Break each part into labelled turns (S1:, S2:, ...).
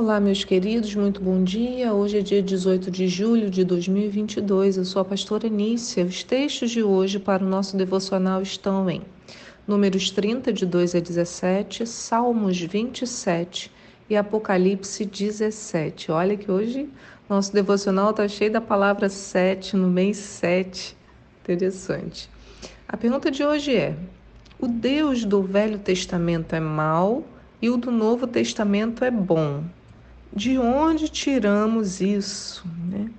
S1: Olá, meus queridos, muito bom dia. Hoje é dia 18 de julho de 2022. Eu sou a pastora Nícia. Os textos de hoje para o nosso devocional estão em Números 30, de 2 a 17, Salmos 27 e Apocalipse 17. Olha que hoje nosso devocional está cheio da palavra 7 no mês 7. Interessante. A pergunta de hoje é: O Deus do Velho Testamento é mau e o do Novo Testamento é bom? De onde tiramos isso? Né?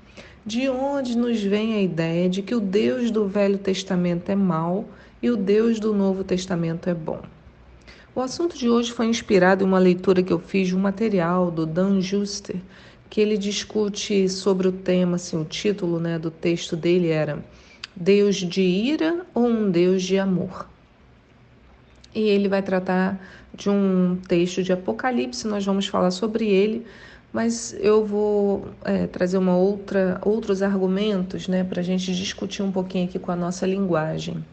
S1: De onde nos vem a ideia de que o Deus do Velho Testamento é mau e o Deus do Novo Testamento é bom? O assunto de hoje foi inspirado em uma leitura que eu fiz de um material do Dan Juster, que ele discute sobre o tema, assim, o título né, do texto dele era Deus de ira ou um Deus de amor? E ele vai tratar de um texto de Apocalipse, nós vamos falar sobre ele, mas eu vou é, trazer uma outra, outros argumentos né, para a gente discutir um pouquinho aqui com a nossa linguagem.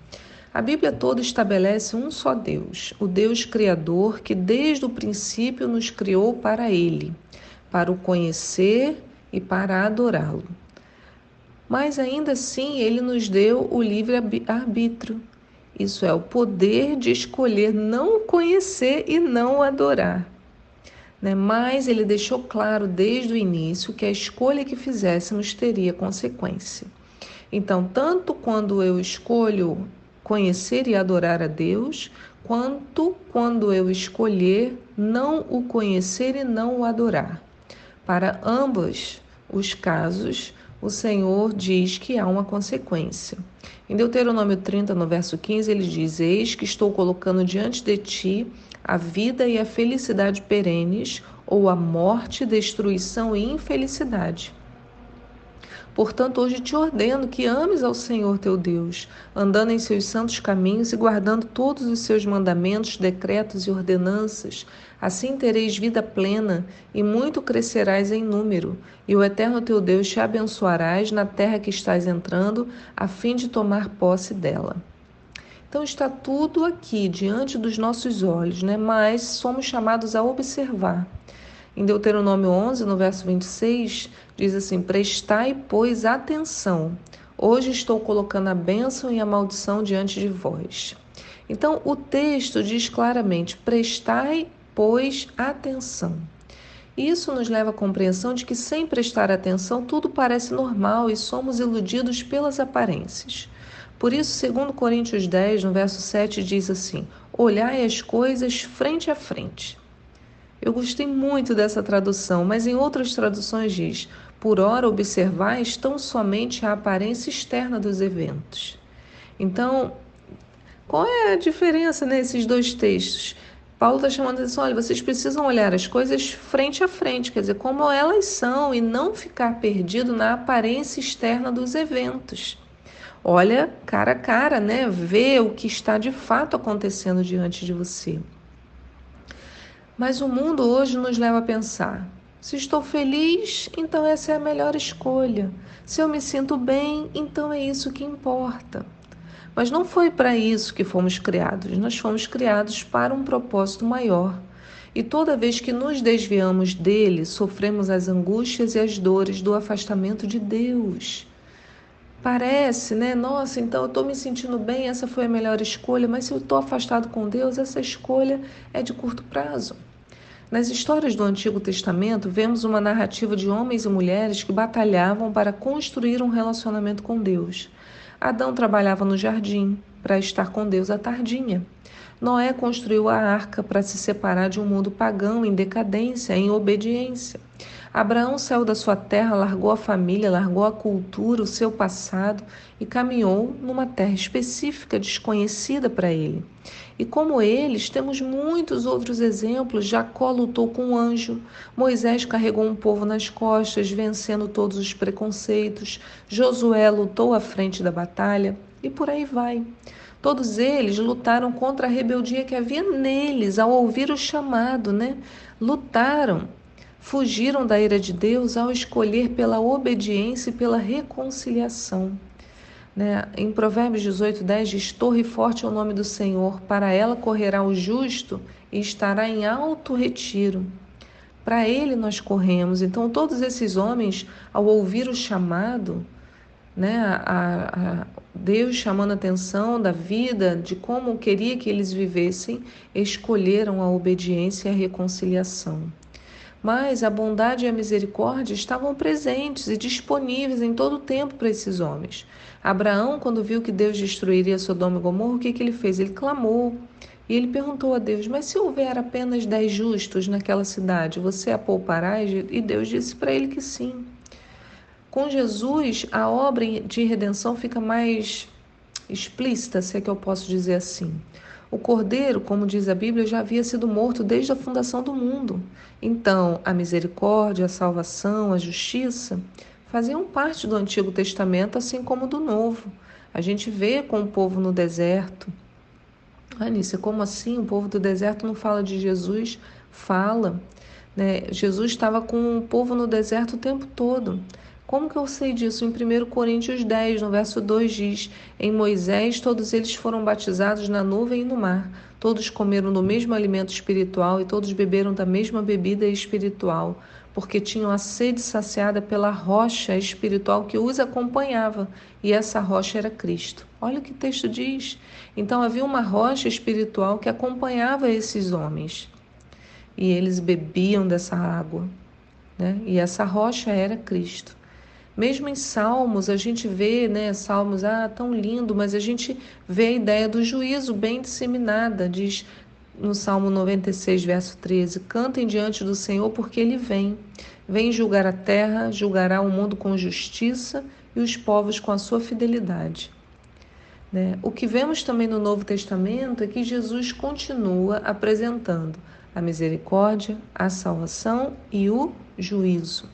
S1: A Bíblia toda estabelece um só Deus, o Deus Criador que desde o princípio nos criou para Ele, para o conhecer e para adorá-lo. Mas ainda assim, Ele nos deu o livre-arbítrio, isso é o poder de escolher não conhecer e não adorar. Né? Mas ele deixou claro desde o início que a escolha que fizéssemos teria consequência. Então, tanto quando eu escolho conhecer e adorar a Deus, quanto quando eu escolher não o conhecer e não o adorar. Para ambos os casos, o Senhor diz que há uma consequência. Em Deuteronômio 30, no verso 15, ele diz: Eis que estou colocando diante de ti a vida e a felicidade perenes, ou a morte, destruição e infelicidade. Portanto, hoje te ordeno que ames ao Senhor teu Deus, andando em seus santos caminhos e guardando todos os seus mandamentos, decretos e ordenanças. Assim tereis vida plena e muito crescerás em número, e o Eterno teu Deus te abençoarás na terra que estás entrando, a fim de tomar posse dela. Então está tudo aqui diante dos nossos olhos, né? Mas somos chamados a observar. Em Deuteronômio 11, no verso 26, diz assim: Prestai, pois, atenção. Hoje estou colocando a bênção e a maldição diante de vós. Então, o texto diz claramente: Prestai, pois, atenção. Isso nos leva à compreensão de que, sem prestar atenção, tudo parece normal e somos iludidos pelas aparências. Por isso, segundo Coríntios 10, no verso 7, diz assim: Olhai as coisas frente a frente. Eu gostei muito dessa tradução, mas em outras traduções diz: por ora observais tão somente a aparência externa dos eventos. Então, qual é a diferença nesses dois textos? Paulo está chamando a atenção, olha, vocês precisam olhar as coisas frente a frente, quer dizer, como elas são, e não ficar perdido na aparência externa dos eventos. Olha cara a cara, né? Vê o que está de fato acontecendo diante de você. Mas o mundo hoje nos leva a pensar: se estou feliz, então essa é a melhor escolha. Se eu me sinto bem, então é isso que importa. Mas não foi para isso que fomos criados. Nós fomos criados para um propósito maior. E toda vez que nos desviamos dele, sofremos as angústias e as dores do afastamento de Deus. Parece, né? Nossa, então eu estou me sentindo bem, essa foi a melhor escolha, mas se eu estou afastado com Deus, essa escolha é de curto prazo. Nas histórias do Antigo Testamento, vemos uma narrativa de homens e mulheres que batalhavam para construir um relacionamento com Deus. Adão trabalhava no jardim para estar com Deus à tardinha. Noé construiu a arca para se separar de um mundo pagão em decadência, em obediência. Abraão saiu da sua terra, largou a família, largou a cultura, o seu passado e caminhou numa terra específica, desconhecida para ele. E como eles, temos muitos outros exemplos. Jacó lutou com um anjo, Moisés carregou um povo nas costas, vencendo todos os preconceitos, Josué lutou à frente da batalha e por aí vai. Todos eles lutaram contra a rebeldia que havia neles ao ouvir o chamado, né? Lutaram fugiram da ira de Deus ao escolher pela obediência e pela reconciliação. Né? Em Provérbios 18, 10 diz: Torre forte é o nome do Senhor, para ela correrá o justo e estará em alto retiro. Para ele nós corremos. Então, todos esses homens, ao ouvir o chamado, né, a, a Deus chamando a atenção da vida, de como queria que eles vivessem, escolheram a obediência e a reconciliação. Mas a bondade e a misericórdia estavam presentes e disponíveis em todo o tempo para esses homens. Abraão, quando viu que Deus destruiria Sodoma e Gomorra, o que, que ele fez? Ele clamou. E ele perguntou a Deus: Mas se houver apenas dez justos naquela cidade, você a poupará? E Deus disse para ele que sim. Com Jesus, a obra de redenção fica mais explícita, se é que eu posso dizer assim. O cordeiro, como diz a Bíblia, já havia sido morto desde a fundação do mundo. Então, a misericórdia, a salvação, a justiça faziam parte do Antigo Testamento, assim como do Novo. A gente vê com o povo no deserto, Anícia, como assim? O povo do deserto não fala de Jesus? Fala. Né? Jesus estava com o povo no deserto o tempo todo. Como que eu sei disso? Em 1 Coríntios 10, no verso 2 diz: Em Moisés todos eles foram batizados na nuvem e no mar. Todos comeram do mesmo alimento espiritual e todos beberam da mesma bebida espiritual porque tinham a sede saciada pela rocha espiritual que os acompanhava, e essa rocha era Cristo. Olha o que o texto diz. Então havia uma rocha espiritual que acompanhava esses homens, e eles bebiam dessa água, né? E essa rocha era Cristo. Mesmo em Salmos, a gente vê, né, Salmos, ah, tão lindo, mas a gente vê a ideia do juízo bem disseminada. Diz: no Salmo 96, verso 13: Cantem diante do Senhor, porque ele vem. Vem julgar a terra, julgará o mundo com justiça e os povos com a sua fidelidade. Né? O que vemos também no Novo Testamento é que Jesus continua apresentando a misericórdia, a salvação e o juízo.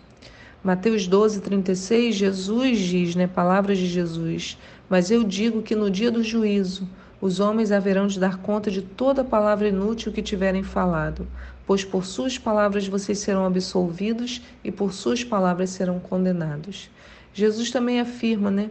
S1: Mateus 12, 36, Jesus diz, né, palavras de Jesus, mas eu digo que no dia do juízo os homens haverão de dar conta de toda palavra inútil que tiverem falado, pois por suas palavras vocês serão absolvidos e por suas palavras serão condenados. Jesus também afirma, né?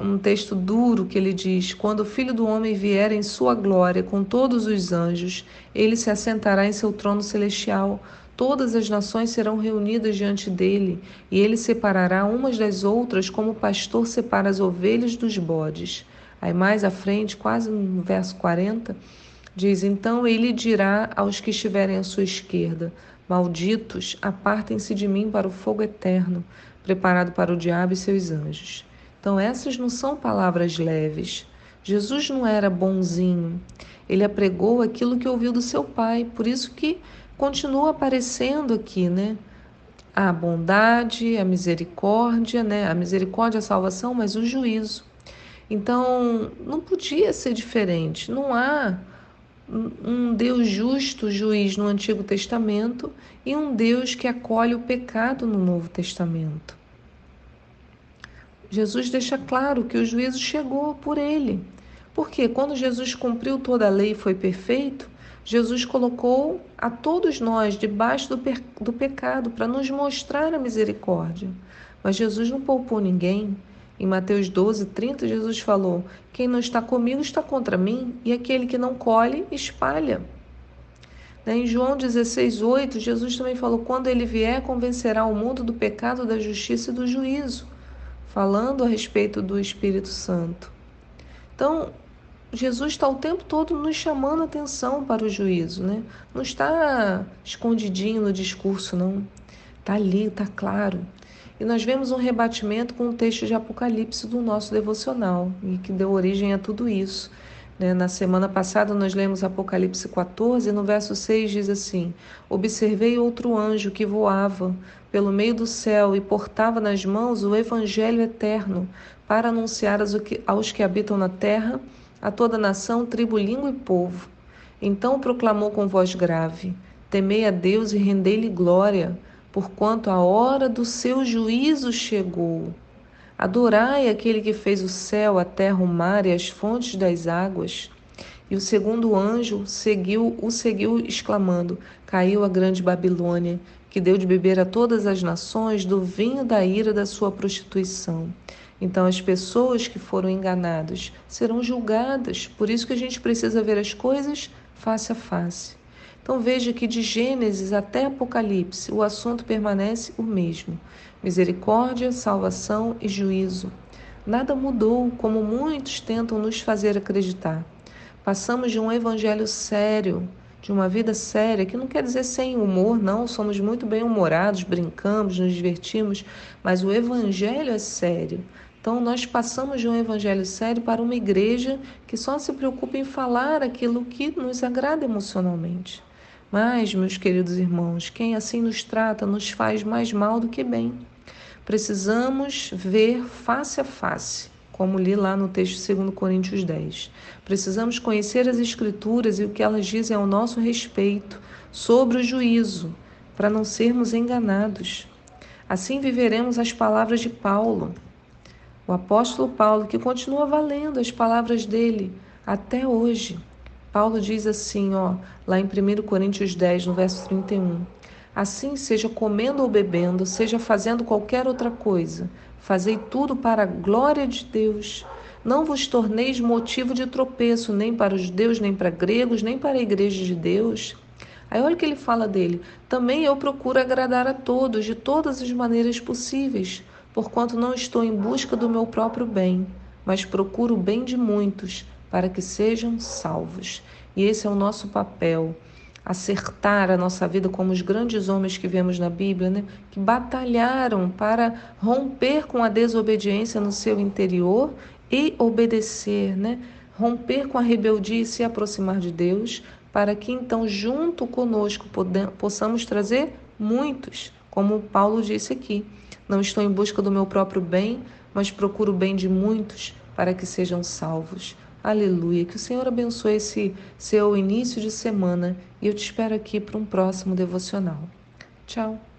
S1: Um texto duro que ele diz: Quando o filho do homem vier em sua glória com todos os anjos, ele se assentará em seu trono celestial. Todas as nações serão reunidas diante dele, e ele separará umas das outras, como o pastor separa as ovelhas dos bodes. Aí mais à frente, quase no verso 40, diz: Então ele dirá aos que estiverem à sua esquerda: Malditos, apartem-se de mim para o fogo eterno, preparado para o diabo e seus anjos. Então, essas não são palavras leves. Jesus não era bonzinho. Ele apregou aquilo que ouviu do seu pai. Por isso que continua aparecendo aqui, né? A bondade, a misericórdia, né? A misericórdia, a salvação, mas o juízo. Então, não podia ser diferente. Não há um Deus justo, juiz no Antigo Testamento e um Deus que acolhe o pecado no Novo Testamento. Jesus deixa claro que o juízo chegou por ele. Porque quando Jesus cumpriu toda a lei e foi perfeito, Jesus colocou a todos nós debaixo do, do pecado para nos mostrar a misericórdia. Mas Jesus não poupou ninguém. Em Mateus 12, 30, Jesus falou: Quem não está comigo está contra mim, e aquele que não colhe, espalha. Em João 16, 8, Jesus também falou: Quando ele vier, convencerá o mundo do pecado, da justiça e do juízo, falando a respeito do Espírito Santo. Então, Jesus está o tempo todo nos chamando a atenção para o juízo, né? Não está escondidinho no discurso, não. Está ali, está claro. E nós vemos um rebatimento com o texto de Apocalipse do nosso devocional, e que deu origem a tudo isso. Né? Na semana passada nós lemos Apocalipse 14, e no verso 6 diz assim: Observei outro anjo que voava pelo meio do céu e portava nas mãos o evangelho eterno para anunciar aos que habitam na terra, a toda nação, tribo, língua e povo. Então proclamou com voz grave: Temei a Deus e rendei-lhe glória porquanto a hora do seu juízo chegou. Adorai aquele que fez o céu, a terra, o mar e as fontes das águas. E o segundo anjo seguiu, o seguiu exclamando: Caiu a grande Babilônia, que deu de beber a todas as nações do vinho da ira da sua prostituição. Então as pessoas que foram enganadas serão julgadas. Por isso que a gente precisa ver as coisas face a face. Então veja que de Gênesis até Apocalipse o assunto permanece o mesmo: misericórdia, salvação e juízo. Nada mudou, como muitos tentam nos fazer acreditar. Passamos de um evangelho sério, de uma vida séria, que não quer dizer sem humor, não, somos muito bem-humorados, brincamos, nos divertimos, mas o evangelho é sério. Então, nós passamos de um evangelho sério para uma igreja que só se preocupa em falar aquilo que nos agrada emocionalmente. Mas, meus queridos irmãos, quem assim nos trata nos faz mais mal do que bem. Precisamos ver face a face, como li lá no texto 2 Coríntios 10. Precisamos conhecer as Escrituras e o que elas dizem ao nosso respeito sobre o juízo, para não sermos enganados. Assim viveremos as palavras de Paulo, o apóstolo Paulo, que continua valendo as palavras dele até hoje. Paulo diz assim, ó, lá em 1 Coríntios 10, no verso 31. Assim, seja comendo ou bebendo, seja fazendo qualquer outra coisa, fazei tudo para a glória de Deus. Não vos torneis motivo de tropeço, nem para os judeus, nem para gregos, nem para a igreja de Deus. Aí olha o que ele fala dele. Também eu procuro agradar a todos, de todas as maneiras possíveis, porquanto não estou em busca do meu próprio bem, mas procuro o bem de muitos, para que sejam salvos. E esse é o nosso papel. Acertar a nossa vida como os grandes homens que vemos na Bíblia, né? que batalharam para romper com a desobediência no seu interior e obedecer, né? romper com a rebeldia e se aproximar de Deus, para que então, junto conosco, possamos trazer muitos, como Paulo disse aqui. Não estou em busca do meu próprio bem, mas procuro o bem de muitos para que sejam salvos. Aleluia. Que o Senhor abençoe esse seu início de semana e eu te espero aqui para um próximo devocional. Tchau.